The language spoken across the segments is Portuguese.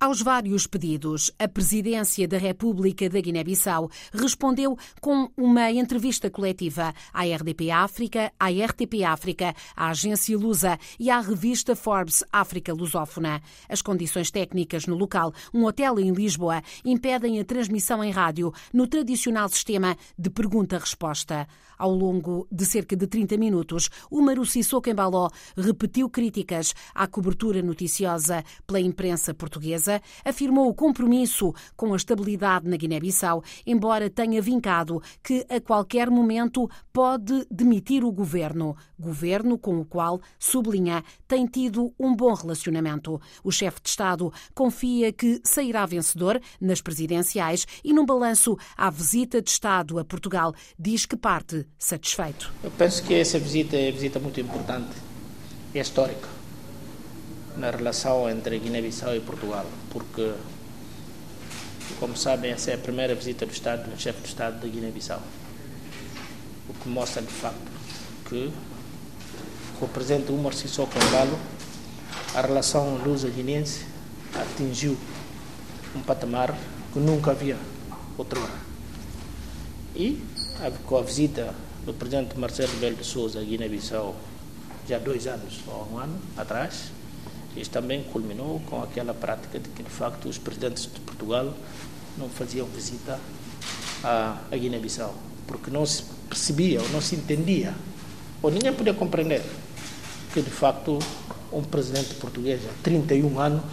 Aos vários pedidos, a Presidência da República da Guiné-Bissau respondeu com uma entrevista coletiva à RDP África, à RTP África, à Agência Lusa e à revista Forbes África Lusófona. As condições técnicas no local, um hotel em Lisboa, impedem a transmissão em rádio no tradicional sistema de pergunta-resposta. Ao longo de cerca de 30 minutos, o Maruci Embaló repetiu críticas à cobertura noticiosa pela imprensa portuguesa afirmou o compromisso com a estabilidade na Guiné-Bissau, embora tenha vincado que a qualquer momento pode demitir o governo, governo com o qual, sublinha, tem tido um bom relacionamento. O chefe de Estado confia que sairá vencedor nas presidenciais e, num balanço à visita de Estado a Portugal, diz que parte satisfeito. Eu penso que essa visita é uma visita muito importante, é histórica na relação entre Guiné-Bissau e Portugal, porque, como sabem, essa é a primeira visita do Estado, do chefe de Estado da Guiné-Bissau, o que mostra de facto que com o presidente Umar Sissoko Embalo, a relação luso-guinense atingiu um patamar que nunca havia outrora. E com a visita do presidente Marcelo Rebelo de Sousa à Guiné-Bissau, já dois anos ou um ano atrás, isto também culminou com aquela prática de que, de facto, os presidentes de Portugal não faziam visita à, à Guiné-Bissau, porque não se percebia ou não se entendia, ou ninguém podia compreender que, de facto, um presidente português há 31 anos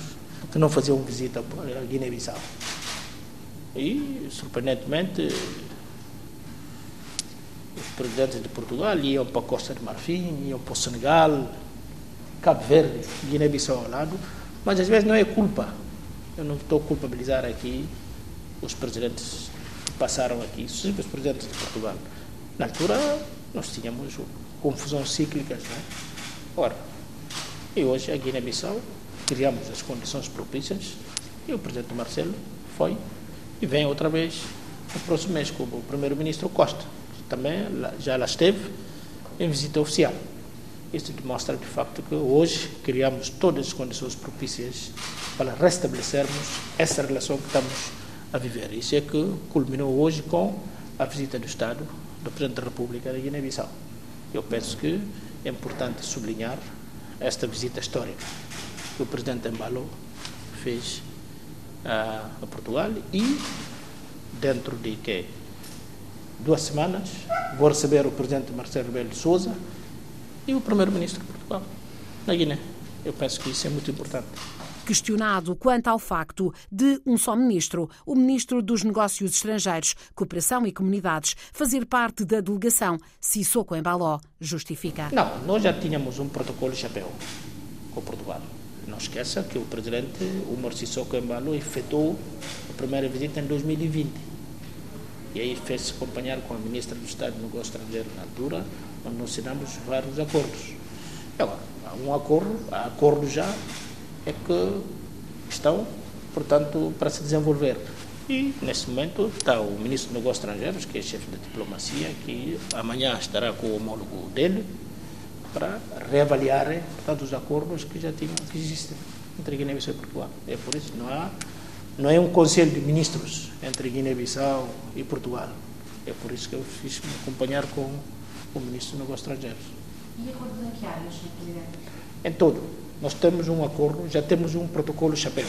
que não fazia uma visita à Guiné-Bissau. E, surpreendentemente, os presidentes de Portugal iam para a Costa de Marfim, iam para o Senegal, Cabo Verde, Guiné-Bissau ao lado, mas às vezes não é culpa. Eu não estou a culpabilizar aqui os presidentes que passaram aqui, os presidentes de Portugal. Na altura, nós tínhamos confusões cíclicas, né? Ora, e hoje a Guiné-Bissau criamos as condições propícias e o presidente Marcelo foi e vem outra vez no próximo mês com o primeiro-ministro Costa, também já lá esteve em visita oficial. Isto demonstra de facto que hoje criamos todas as condições propícias para restabelecermos essa relação que estamos a viver. Isso é que culminou hoje com a visita do Estado do Presidente da República da Guiné-Bissau. Eu penso que é importante sublinhar esta visita histórica que o Presidente Embalo fez a, a Portugal e dentro de que duas semanas vou receber o Presidente Marcelo Rebelo de Sousa e o primeiro-ministro de Portugal, na Guiné. Eu penso que isso é muito importante. Questionado quanto ao facto de um só ministro, o ministro dos Negócios Estrangeiros, Cooperação e Comunidades, fazer parte da delegação, Sissoko Embaló justifica. Não, nós já tínhamos um protocolo chapéu com Portugal. Não esqueça que o presidente Umar Sissoko Embaló efetuou a primeira visita em 2020. E aí fez-se acompanhar com a ministra do Estado de Negócios Estrangeiros na altura, onde nós assinamos vários acordos. Agora, há um acordo, há acordos já, é que estão, portanto, para se desenvolver. E, nesse momento, está o Ministro dos Negócios Estrangeiros, que é chefe da diplomacia, que amanhã estará com o homólogo dele para reavaliar, portanto, os acordos que já tinham, que existem entre Guiné-Bissau e Portugal. É por isso que não há, não é um conselho de ministros entre Guiné-Bissau e Portugal. É por isso que eu fiz me acompanhar com o Ministro dos Negócios Estrangeiros. E acordos em que áreas, Sr. Presidente? Em todo. Nós temos um acordo, já temos um protocolo chapéu,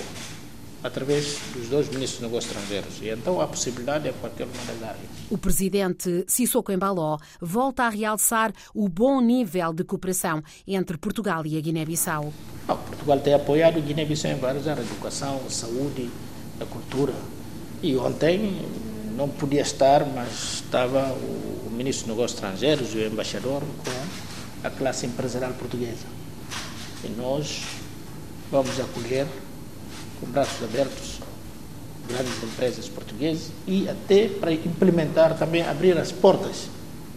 através dos dois ministros dos negócios estrangeiros. E então há possibilidade em qualquer uma das áreas. O presidente Sissoko Embaló volta a realçar o bom nível de cooperação entre Portugal e a Guiné-Bissau. Portugal tem apoiado a Guiné-Bissau em várias áreas, educação, saúde, a cultura. E ontem não podia estar, mas estava o ministro dos Negócios Estrangeiros e o embaixador com a classe empresarial portuguesa. E nós vamos acolher com braços abertos grandes empresas portuguesas e até para implementar também, abrir as portas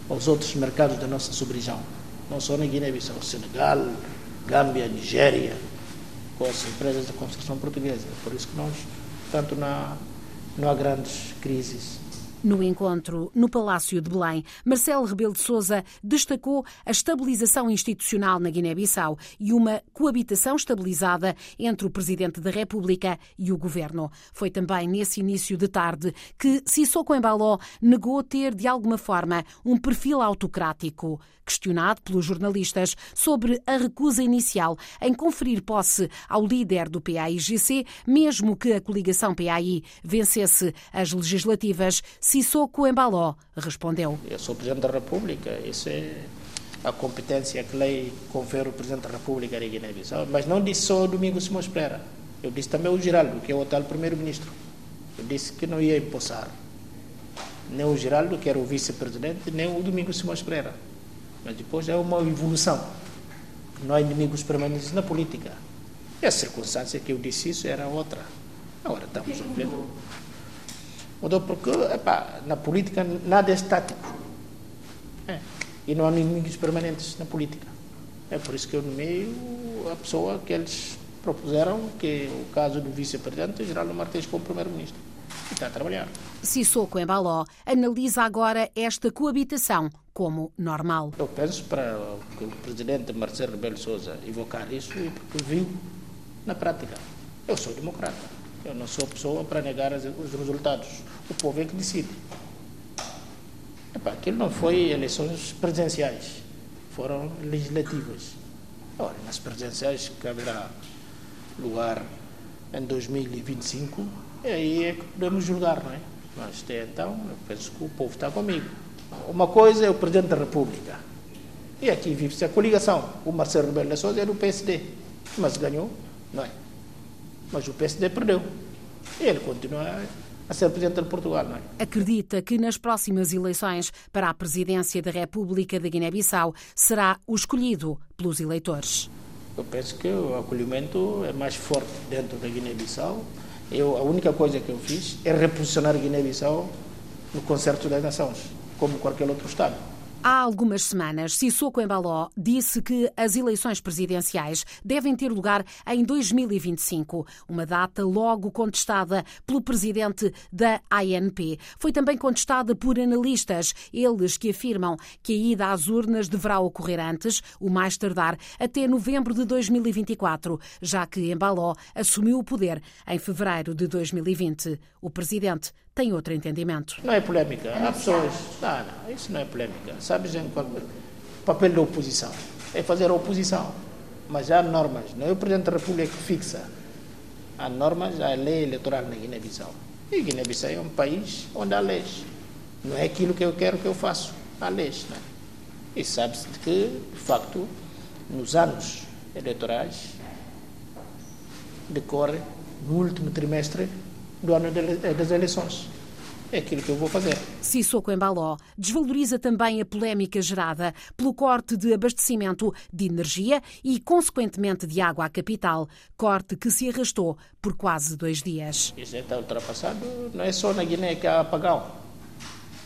aos outros mercados da nossa subregião. Não só na Guiné-Bissau, Senegal, Gâmbia, Nigéria, com as empresas de construção portuguesa. Por isso que nós, tanto na não há grandes crises No encontro no Palácio de Belém, Marcelo Rebelo de Sousa destacou a estabilização institucional na Guiné-Bissau e uma coabitação estabilizada entre o Presidente da República e o Governo. Foi também nesse início de tarde que Sissoko Embaló negou ter, de alguma forma, um perfil autocrático. Questionado pelos jornalistas sobre a recusa inicial em conferir posse ao líder do PAIGC, mesmo que a coligação PAI vencesse as legislativas, Sissoko Embaló respondeu. Eu sou Presidente da República, isso é a competência que lei confere ao Presidente da República de Guiné-Bissau, mas não disse só o Domingos Simões Pereira, eu disse também o Geraldo, que é o atual Primeiro-Ministro. Eu disse que não ia empossar nem o Geraldo, que era o vice-presidente, nem o Domingos Simões Pereira. Mas depois é uma evolução. Não há inimigos permanentes na política. E a circunstância que eu disse isso era outra. Agora estamos a ver. Mudou porque, epá, na política nada é estático. É. E não há inimigos permanentes na política. É por isso que eu nomeio a pessoa que eles propuseram, que é o caso do vice-presidente, Geraldo Martins, como primeiro-ministro. E está a trabalhar. Sissoko Embaló analisa agora esta coabitação como normal. Eu penso para que o presidente Marcelo Rebelo Sousa evocar isso e porque viu na prática. Eu sou democrata. Eu não sou pessoa para negar os resultados. O povo é que decide. Aquilo não foi eleições presidenciais, foram legislativas. Ora, nas presidenciais que haverá lugar em 2025, aí é que podemos julgar, não é? Mas até então, eu penso que o povo está comigo. Uma coisa é o Presidente da República. E aqui vive-se a coligação. O Marcelo Rebelo de Sousa é do PSD, mas ganhou, não é? Mas o PSD perdeu. E ele continua a ser presidente de Portugal, não é? Acredita que nas próximas eleições para a presidência da República da Guiné-Bissau será o escolhido pelos eleitores. Eu penso que o acolhimento é mais forte dentro da Guiné-Bissau. Eu, a única coisa que eu fiz é reposicionar a Guiné-Bissau no concerto das nações, como qualquer outro Estado. Há algumas semanas, Sissoko Embaló disse que as eleições presidenciais devem ter lugar em 2025, uma data logo contestada pelo presidente da ANP. Foi também contestada por analistas, eles que afirmam que a ida às urnas deverá ocorrer antes, o mais tardar, até novembro de 2024, já que Embaló assumiu o poder em fevereiro de 2020. O presidente tem outro entendimento. Não é polémica. Há pessoas. Não, não, isso não é polémica. Sabes o papel da oposição? É fazer oposição. Mas há normas. Não é o Presidente da República que fixa. Há normas, há lei eleitoral na Guiné-Bissau. E Guiné-Bissau é um país onde há leis. Não é aquilo que eu quero que eu faço. Há leis. Não é? E sabe-se que, de facto, nos anos eleitorais, decorre no último trimestre do ano das eleições. É aquilo que eu vou fazer. Sissoko Embaló desvaloriza também a polémica gerada pelo corte de abastecimento de energia e, consequentemente, de água à capital, corte que se arrastou por quase dois dias. Isso está ultrapassado. Não é só na Guiné que há apagão.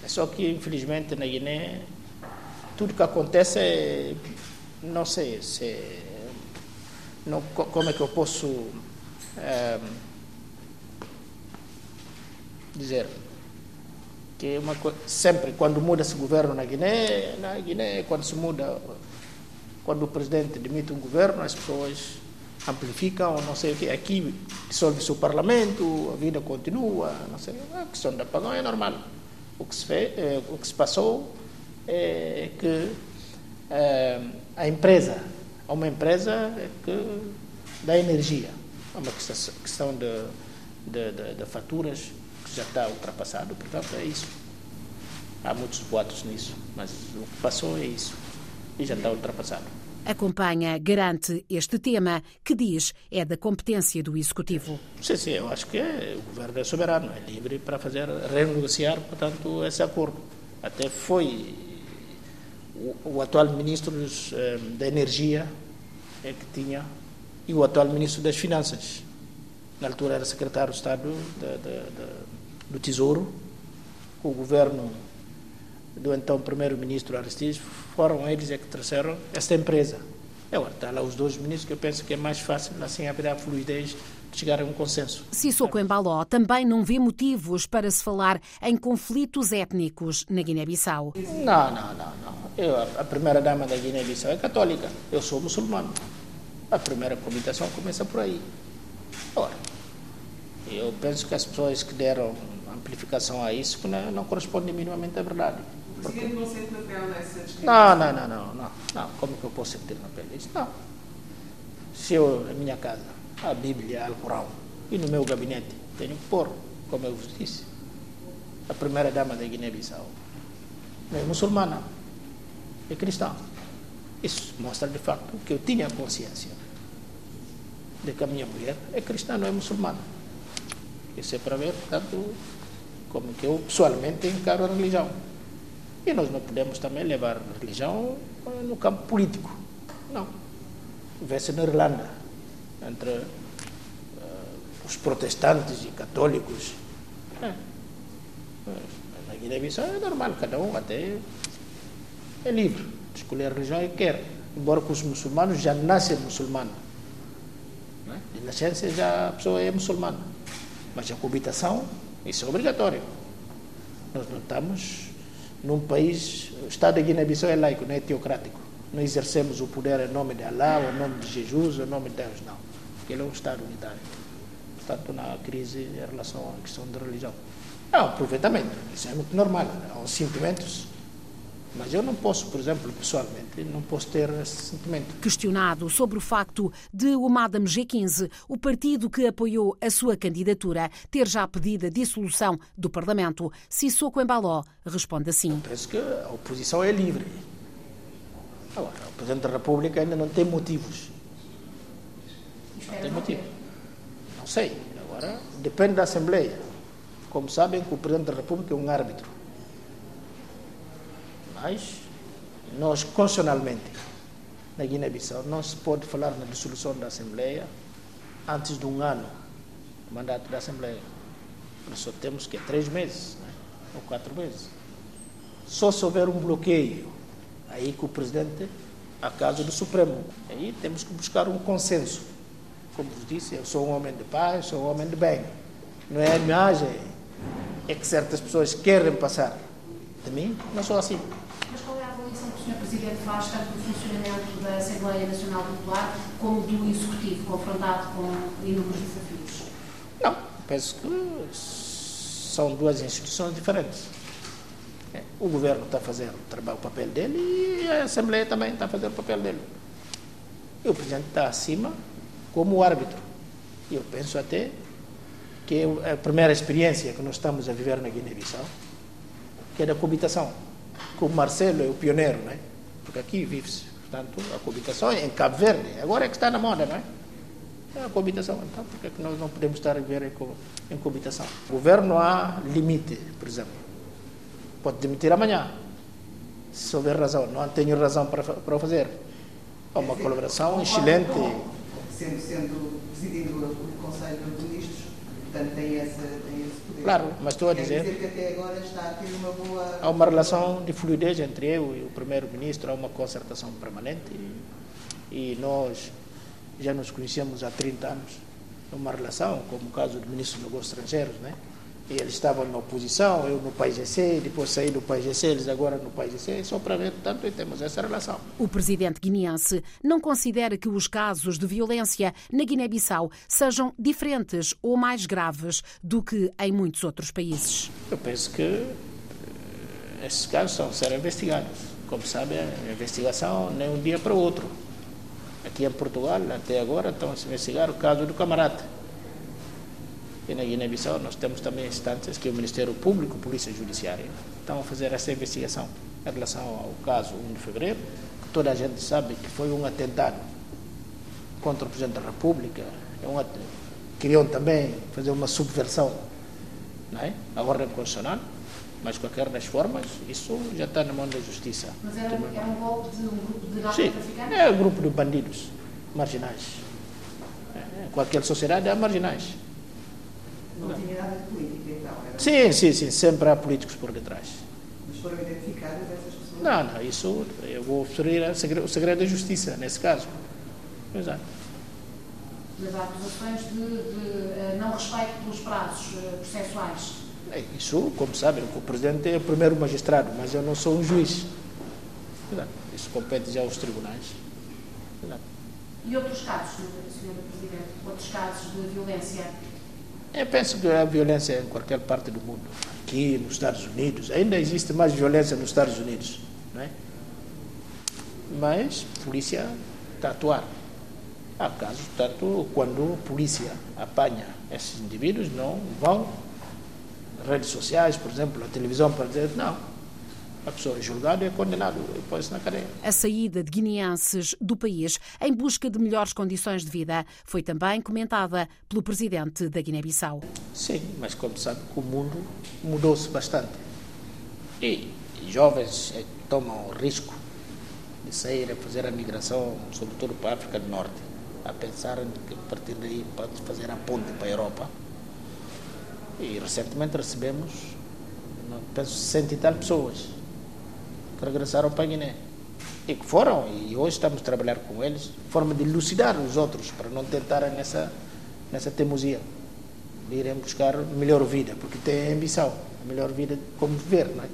É só que, infelizmente, na Guiné, tudo que acontece é. Não sei se. Não, como é que eu posso. É, dizer que uma sempre quando muda-se governo na Guiné, na Guiné quando se muda, quando o presidente demite um governo, as pessoas amplificam, não sei o que, aqui dissolve-se o parlamento, a vida continua, não sei, a questão da pagão é normal. O que se fez, é, o que se passou é que é, a empresa, uma empresa que dá energia, é uma questão de, de, de, de faturas já está ultrapassado, portanto é isso. Há muitos boatos nisso, mas o que passou é isso e já está ultrapassado. Acompanha, garante este tema, que diz é da competência do Executivo. Sim, sim, eu acho que é, o Governo é soberano, é livre para fazer, renegociar, portanto, esse acordo. Até foi o, o atual Ministro dos, eh, da Energia é que tinha, e o atual Ministro das Finanças, na altura era Secretário de Estado da, da, da do Tesouro, o governo do então primeiro-ministro Aristides, foram eles é que trouxeram esta empresa. Agora, está lá os dois ministros que eu penso que é mais fácil, assim haverá fluidez chegar a um consenso. Sissoko Embaló também não vê motivos para se falar em conflitos étnicos na Guiné-Bissau. Não, não, não. não. Eu, a primeira dama da Guiné-Bissau é católica. Eu sou muçulmano. A primeira comunicação começa por aí. Ora, eu penso que as pessoas que deram amplificação a isso não, não correspondem minimamente à verdade. O Presidente não sente na pele essa discriminação? Não, não, não, não, não. Como que eu posso sentir na pele isso? Não. Se eu, na minha casa, a Bíblia, o Corão, e no meu gabinete, tenho que pôr, como eu vos disse, a primeira dama da Guiné-Bissau não é muçulmana, é cristã. Isso mostra de facto que eu tinha consciência de que a minha mulher é cristã, não é muçulmana. Isso é para ver, portanto, como que eu pessoalmente encaro a religião. E nós não podemos também levar a religião no campo político. Não. Vê-se na Irlanda, entre uh, os protestantes e católicos. É. Na Guiné-Bissau é normal, cada um até é livre de escolher a religião que quer. Embora que os muçulmanos já nascem muçulmanos. De nascença já a pessoa é muçulmana. Mas a coabitação, isso é obrigatório. Nós não estamos num país, o Estado da Guiné-Bissau é laico, não é teocrático. Não exercemos o poder em nome de Allah, ou em nome de Jesus, ou em nome de Deus, não. Ele é um Estado unitário. Portanto, não há crise em relação à questão da religião. É um aproveitamento, isso é muito normal. Há uns sentimentos mas eu não posso, por exemplo, pessoalmente, não posso ter esse sentimento. Questionado sobre o facto de o Madame G15, o partido que apoiou a sua candidatura, ter já pedido a dissolução do Parlamento, Sissoko Embaló responde assim. Eu penso que a oposição é livre. Agora, o Presidente da República ainda não tem motivos. Não tem motivo. Não sei. Agora, depende da Assembleia. Como sabem, o Presidente da República é um árbitro mas nós, constitucionalmente, na Guiné-Bissau, não se pode falar na dissolução da Assembleia antes de um ano do mandato da Assembleia. Nós só temos que três meses, né? ou quatro meses. Só se houver um bloqueio, aí que o presidente, a caso do Supremo, aí temos que buscar um consenso. Como vos disse, eu sou um homem de paz, sou um homem de bem. Não é a imagem é que certas pessoas querem passar de mim, não sou assim. Presidente faz tanto do funcionamento da Assembleia Nacional Popular como do Executivo, confrontado com inúmeros desafios? Não, penso que são duas instituições diferentes. É, o governo está a fazer o papel dele e a Assembleia também está a fazer o papel dele. E o Presidente está acima como árbitro. Eu penso até que é a primeira experiência que nós estamos a viver na Guiné-Bissau, que é da coabitação que o Marcelo é o pioneiro, não é? Porque aqui vive-se, portanto, a coabitação em Cabo Verde. Agora é que está na moda, não é? É a coabitação. Então, por que, é nós não podemos estar a viver em coabitação? O governo há limite, por exemplo. Pode demitir amanhã, se houver razão. Não tenho razão para, para o fazer. Há uma colaboração excelente. Sendo, sendo presidente do Conselho de Ministros, portanto, tem essa, Claro, mas estou a dizer. dizer que até agora está a ter uma boa. Há uma relação de fluidez entre eu e o Primeiro-Ministro, há uma concertação permanente e, e nós já nos conhecemos há 30 anos. É uma relação, como o caso do Ministro dos Negócios Estrangeiros, né? Eles estavam na oposição, eu no PAIGC, depois saí do PAIGC, eles agora no PAIGC, só para ver, portanto, temos essa relação. O presidente guineense não considera que os casos de violência na Guiné-Bissau sejam diferentes ou mais graves do que em muitos outros países. Eu penso que eh, esses casos são ser investigados. Como sabem, a investigação nem um dia para o outro. Aqui em Portugal, até agora, estão a se investigar o caso do camarada e na Guiné-Bissau nós temos também instâncias que o Ministério Público, Polícia Judiciária, estão a fazer essa investigação em relação ao caso 1 de fevereiro, que toda a gente sabe que foi um atentado contra o Presidente da República. É um Queriam também fazer uma subversão não é? à ordem constitucional, mas qualquer das formas, isso já está na mão da Justiça. Mas era, era um golpe de um grupo de narcotraficantes? Sim, é um grupo de bandidos marginais. É, qualquer sociedade há marginais. Não tinha nada de política, então? Era... Sim, sim, sim, sempre há políticos por detrás. Mas foram identificadas essas pessoas? Não, não, isso eu vou oferecer o segredo da justiça, nesse caso. Exato. de acusações de, de não respeito pelos prazos processuais. Isso, como sabem, o Presidente é o primeiro magistrado, mas eu não sou um juiz. Isso compete já aos tribunais. E outros casos, Sr. Presidente? Outros casos de violência? Eu penso que a violência é em qualquer parte do mundo. Aqui, nos Estados Unidos, ainda existe mais violência nos Estados Unidos. Não é? Mas a polícia está a atuar. Há casos, quando a polícia apanha esses indivíduos, não vão redes sociais, por exemplo, a televisão, para dizer não, a pessoa é julgada e é condenada e põe-se na cadeia. A saída de guineenses do país em busca de melhores condições de vida foi também comentada pelo presidente da Guiné-Bissau. Sim, mas como sabe, o mundo mudou-se bastante. E jovens eh, tomam o risco de sair a fazer a migração, sobretudo para a África do Norte, a pensar que a partir daí pode fazer a ponte para a Europa e recentemente recebemos, penso, 60 e tal pessoas regressaram para a Guiné. E que foram, e hoje estamos a trabalhar com eles, forma de elucidar os outros, para não tentarem nessa, nessa teimosia. De irem buscar melhor vida, porque têm ambição, melhor vida como viver, não é?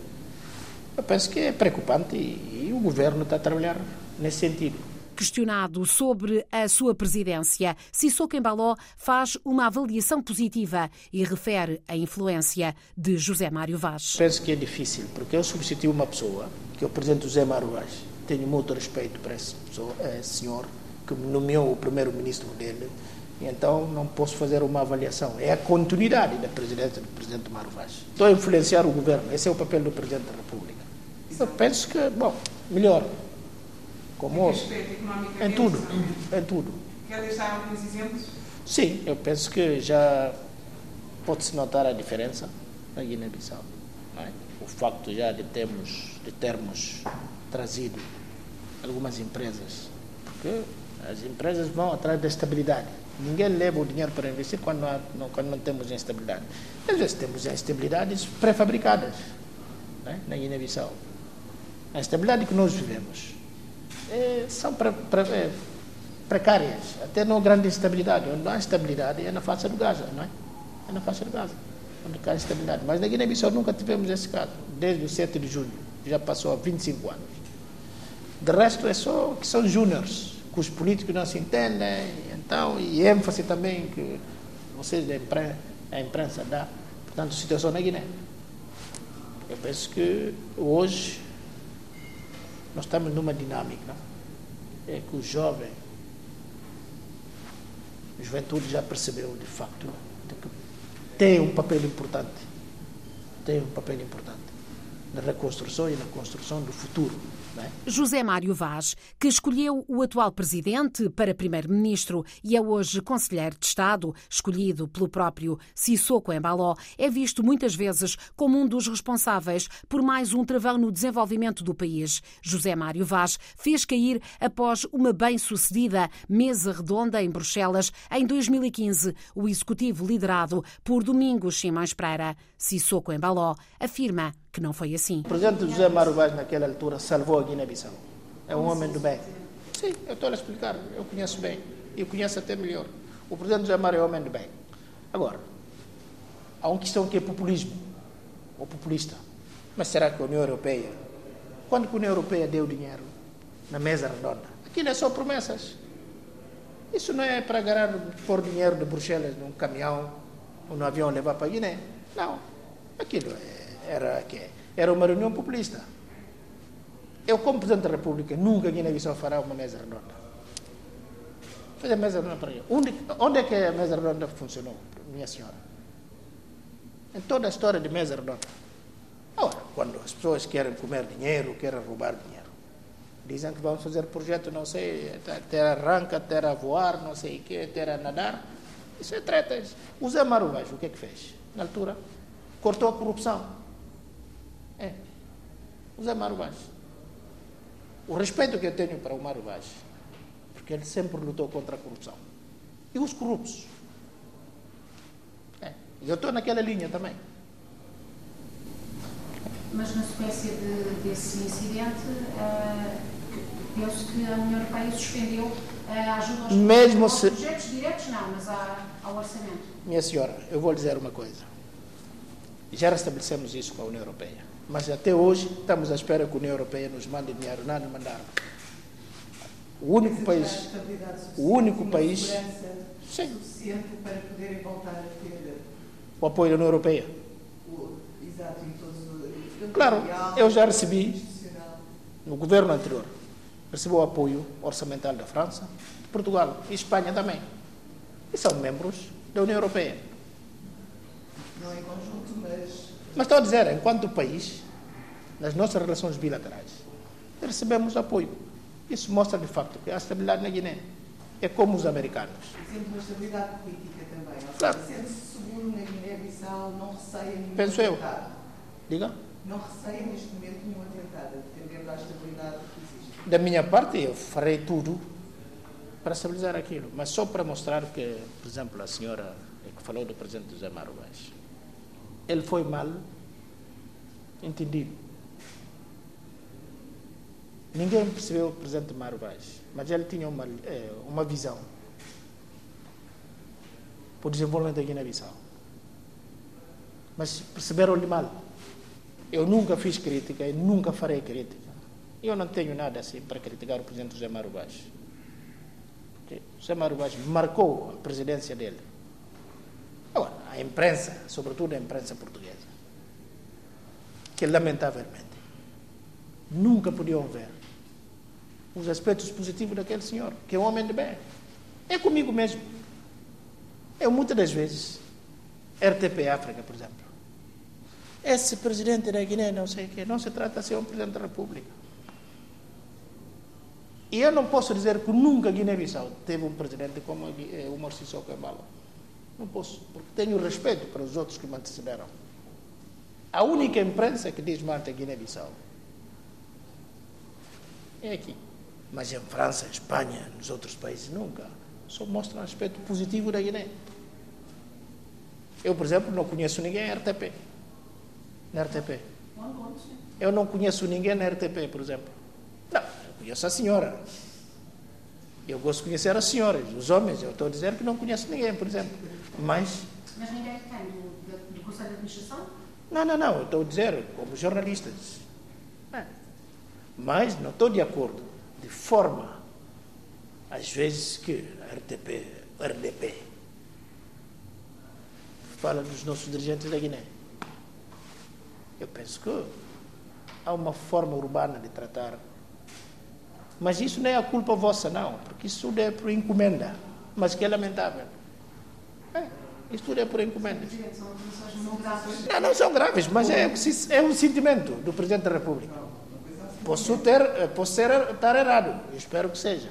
Eu penso que é preocupante e, e o governo está a trabalhar nesse sentido. Questionado sobre a sua presidência, Sissoko Embaló faz uma avaliação positiva e refere a influência de José Mário Vaz. Penso que é difícil, porque eu substituí uma pessoa, que é o presidente José Mário Vaz. Tenho muito respeito para esse, pessoa, esse senhor, que nomeou o primeiro-ministro dele, então não posso fazer uma avaliação. É a continuidade da presidência do presidente Mário Vaz. Estou a influenciar o governo, esse é o papel do presidente da República. Eu penso que, bom, melhor, como em tudo, em tudo. Quer deixar alguns exemplos? Sim, eu penso que já pode-se notar a diferença na Guiné-Bissau. É? O facto já de termos, de termos trazido algumas empresas, porque as empresas vão atrás da estabilidade. Ninguém leva o dinheiro para investir quando não, há, não, quando não temos instabilidade. Às vezes temos instabilidades pré-fabricadas é? na Guiné-Bissau. A instabilidade que nós vivemos é, são é, precárias, até não grande estabilidade. Onde há estabilidade é na faixa do Gaza, não é? É na faixa do Gaza, onde há estabilidade. Mas na Guiné-Bissau nunca tivemos esse caso, desde o 7 de julho, já passou há 25 anos. De resto é só que são júniores, que os políticos não se entendem, então, e ênfase também que vocês imprensa, a imprensa dá, portanto, situação na Guiné. Eu penso que hoje nós estamos numa dinâmica é que o jovem, a juventude já percebeu de facto que tem um papel importante, tem um papel importante na reconstrução e na construção do futuro é? José Mário Vaz, que escolheu o atual presidente para primeiro-ministro e é hoje conselheiro de Estado, escolhido pelo próprio Sissoko Embaló, é visto muitas vezes como um dos responsáveis por mais um travão no desenvolvimento do país. José Mário Vaz fez cair após uma bem-sucedida mesa redonda em Bruxelas em 2015, o executivo liderado por Domingos Simões Pereira. Sissoko Embaló afirma que não foi assim. O presidente José Mário Vaz, naquela altura, salvou a Guiné-Bissau. É um homem do bem. Sim, eu estou a explicar. Eu conheço bem. E conheço até melhor. O presidente José Mário é um homem do bem. Agora, há uma questão que é populismo. Ou populista. Mas será que a União Europeia, quando a União Europeia deu dinheiro na mesa redonda, aquilo é só promessas. Isso não é para agarrar, pôr dinheiro de Bruxelas num caminhão ou no avião levar para Guiné. Não. Aquilo é era, era uma reunião populista. Eu, como Presidente da República, nunca Guiné-Bissau fará uma mesa redonda. Fazer mesa redonda para onde, onde é que a mesa redonda funcionou, minha senhora? Em toda a história de mesa redonda. Agora, quando as pessoas querem comer dinheiro, querem roubar dinheiro, dizem que vão fazer projeto, não sei, ter arranca, ter a voar, não sei o quê, ter a nadar. Isso é treta. O Zé Maruvaz, o que é que fez? Na altura, cortou a corrupção. É. O Zé Vaz. O respeito que eu tenho para o Mário Vaz, porque ele sempre lutou contra a corrupção. E os corruptos. É. Eu estou naquela linha também. Mas na sequência de, desse incidente, uh, penso que a União Europeia suspendeu a ajuda aos, Mesmo aos se- projetos diretos, não, mas à- ao orçamento. Minha senhora, eu vou lhe dizer uma coisa. Já restabelecemos isso com a União Europeia. Mas até hoje estamos à espera que a União Europeia nos mande dinheiro. Não nos mandaram. O único país. O único país- Sim. suficiente para poderem voltar a ter O apoio da União Europeia. exato em todos os. Claro, eu já recebi. No governo anterior, recebeu o apoio orçamental da França, de Portugal e Espanha também. E são membros da União Europeia. Não em conjunto, mas Mas estou a dizer, enquanto país, nas nossas relações bilaterais, recebemos apoio. Isso mostra de facto que há estabilidade na Guiné. É como os americanos. exemplo uma estabilidade política também. Ou Claro. sente-se seguro na Guiné-Bissau, não receia nenhum Penso eu. atentado. Diga. Não receia neste momento nenhum atentado, atendendo à estabilidade que existe. Da minha parte, eu farei tudo para estabilizar aquilo. Mas só para mostrar que, por exemplo, a senhora que falou do presidente José Vaz, ele foi mal entendido. Ninguém percebeu o presidente Mário Vaz, mas ele tinha uma, eh, uma visão para o desenvolvimento da Guiné-Bissau. Mas perceberam-lhe mal. Eu nunca fiz crítica e nunca farei crítica. Eu não tenho nada assim para criticar o presidente José Mário Vaz. José Mário Vaz marcou a presidência dele. Agora, a imprensa, sobretudo a imprensa portuguesa, que lamentavelmente nunca podiam ver os aspectos positivos daquele senhor, que é um homem de bem. É comigo mesmo. Eu muitas das vezes, RTP África, por exemplo, esse presidente da Guiné, não sei o quê, não se trata de ser um presidente da República. E eu não posso dizer que nunca Guiné-Bissau teve um presidente como eh, o Morsi Embalo. Não posso, porque tenho respeito para os outros que me antecederam. A única imprensa que diz mal da Guiné-Bissau é aqui. Mas em França, Espanha, nos outros países, nunca. Só mostram um aspecto positivo da Guiné. Eu, por exemplo, não conheço ninguém em RTP. Na RTP. Eu não conheço ninguém na RTP, por exemplo. Não, eu conheço a senhora. Eu gosto de conhecer as senhoras, os homens. Eu estou a dizer que não conheço ninguém, por exemplo. Mas, Mas ninguém tem do, do, Conselho de Administração? não, não, não. Eu estou a dizer como jornalistas. É. Mas não estou de acordo. De forma, às vezes, que a RTP, o RDP, fala dos nossos dirigentes da Guiné. Eu penso que há uma forma urbana de tratar. Mas isso não é a culpa vossa, não, porque isso tudo é por encomenda, mas que é lamentável. É, isso tudo é por encomenda. Não, não são graves, mas é, é um sentimento do Presidente da República. Posso, ter, eh, posso ser, estar errado, espero que seja,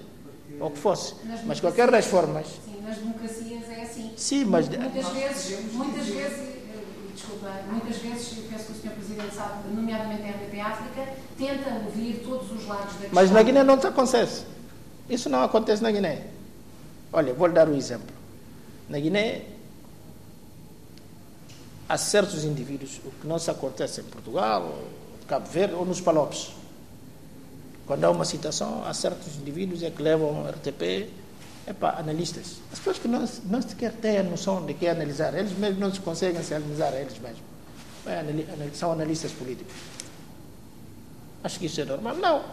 ou que fosse. Mas, qualquer das formas, Sim, nas democracias é assim. sim, mas Muitas vezes, muitas vezes, desculpa, muitas vezes, eu penso que o Sr. Presidente sabe, nomeadamente a RDP África, tenta ouvir todos os lados da questão. Mas na Guiné não acontece. Isso não acontece na Guiné. Olha, vou lhe dar um exemplo. Na Guiné, há certos indivíduos, o que não se acontece em Portugal, ou Cabo Verde ou nos Palopes. Quando há uma citação, há certos indivíduos é que levam RTP, epá, analistas. As pessoas que não, não sequer têm a noção de que é analisar, eles mesmos não se conseguem se analisar a eles mesmos. É, são analistas políticos. Acho que isso é normal. Não.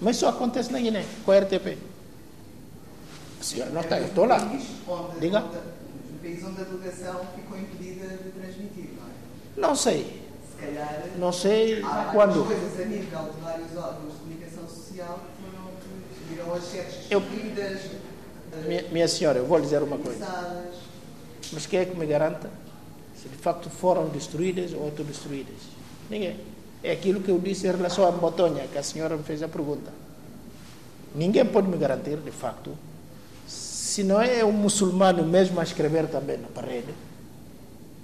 Mas isso acontece na Guiné, com a RTP. A senhora não está, eu estou lá. Diga. No país onde a delegação ficou impedida de transmitir, não é? Não sei. Se calhar. Não sei Há quando. coisas a nível de vários órgãos de comunicação social que foram viram as setes Eu- Minha, minha senhora, eu vou lhe dizer uma coisa. Mas quem é que me garanta se de facto foram destruídas ou autodestruídas? Ninguém. É aquilo que eu disse em relação à Botonha, que a senhora me fez a pergunta. Ninguém pode me garantir, de facto, se não é um muçulmano mesmo a escrever também na parede,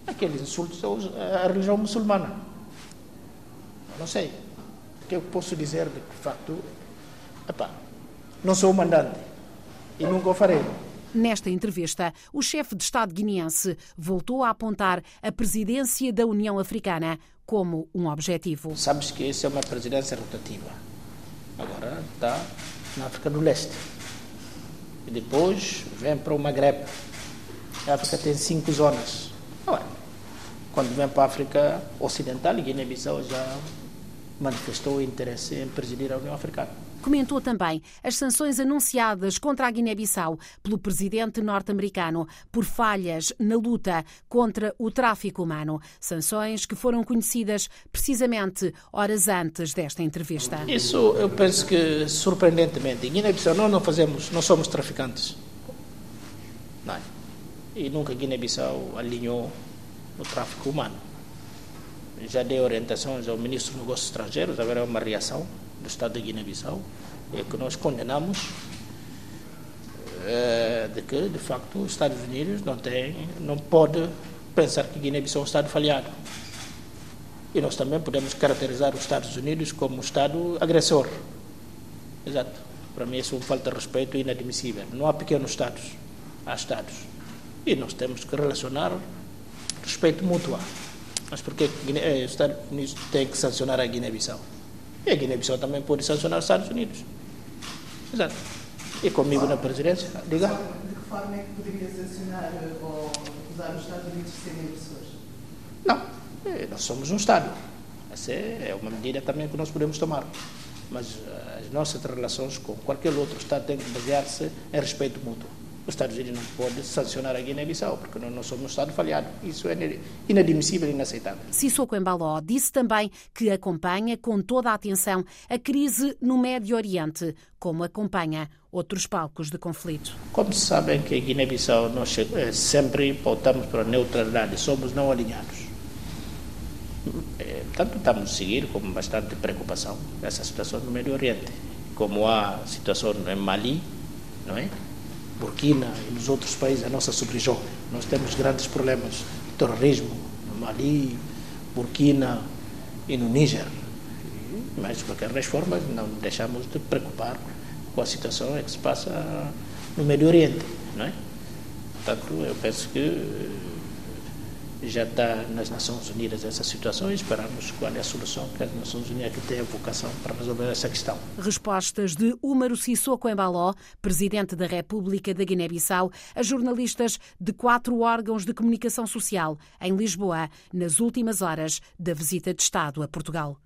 aqueles insultos à religião muçulmana. Não sei. O que eu posso dizer de facto, epá, não sou o mandante e nunca o farei. Nesta entrevista, o chefe de Estado guineense voltou a apontar a presidência da União Africana como um objetivo. Sabes que essa é uma presidência rotativa. Agora está na África do Leste. e depois vem para o Maghreb. A África tem cinco zonas. Quando vem para a África Ocidental, Guiné-Bissau já manifestou interesse em presidir a União Africana. Comentou também as sanções anunciadas contra a Guiné-Bissau pelo presidente norte-americano por falhas na luta contra o tráfico humano. Sanções que foram conhecidas precisamente horas antes desta entrevista. Isso eu penso que, surpreendentemente, em Guiné-Bissau nós não fazemos, não somos traficantes. Não. E nunca Guiné-Bissau alinhou o tráfico humano. Já dei orientações ao ministro dos Negócios Estrangeiros, haverá uma reação do Estado de Guiné-Bissau, é que nós condenamos é, de que, de facto, os Estados Unidos não tem, não pode pensar que Guiné-Bissau é um Estado falhado. E nós também podemos caracterizar os Estados Unidos como um Estado agressor. Exato. Para mim, isso é uma falta de respeito inadmissível. Não há pequenos Estados, há Estados. E nós temos que relacionar respeito mútuo. Mas por que os Estados Unidos têm que sancionar a Guiné-Bissau? E a Guiné-Bissau também pode sancionar os Estados Unidos. Exato. E comigo na presidência, diga. De que forma é que poderia sancionar ou acusar os Estados Unidos de serem agressores? Não, eh, nós somos um Estado. Essa é uma medida também que nós podemos tomar. Mas eh, as nossas relações com qualquer outro Estado têm que basear-se em respeito mútuo os Estados Unidos não podem sancionar a Guiné-Bissau, porque nós não somos um Estado falhado. Isso é inadmissível e inaceitável. Sissoko Embaló disse também que acompanha com toda a atenção a crise no Médio Oriente, como acompanha outros palcos de conflito. Como sabem que a Guiné-Bissau nós eh, sempre pautamos para a neutralidade, somos não alinhados. Eh, portanto, estamos a seguir com bastante preocupação essa situação no Médio Oriente. Como há situação em Mali, não é? Burkina e nos outros países a nossa sub-região. Nós temos grandes problemas de terrorismo no Mali, Burkina e no Níger. Mas, de qualquer forma, não deixamos de preocupar com a situação que se passa no Médio Oriente. Não é? Portanto, eu penso que já está nas Nações Unidas essa situação e esperamos qual é a solução que as Nações Unidas que têm a vocação para resolver essa questão. Respostas de Umaru Sissoko Embaló, Presidente da República da Guiné-Bissau, a jornalistas de quatro órgãos de comunicação social em Lisboa, nas últimas horas da visita de Estado a Portugal.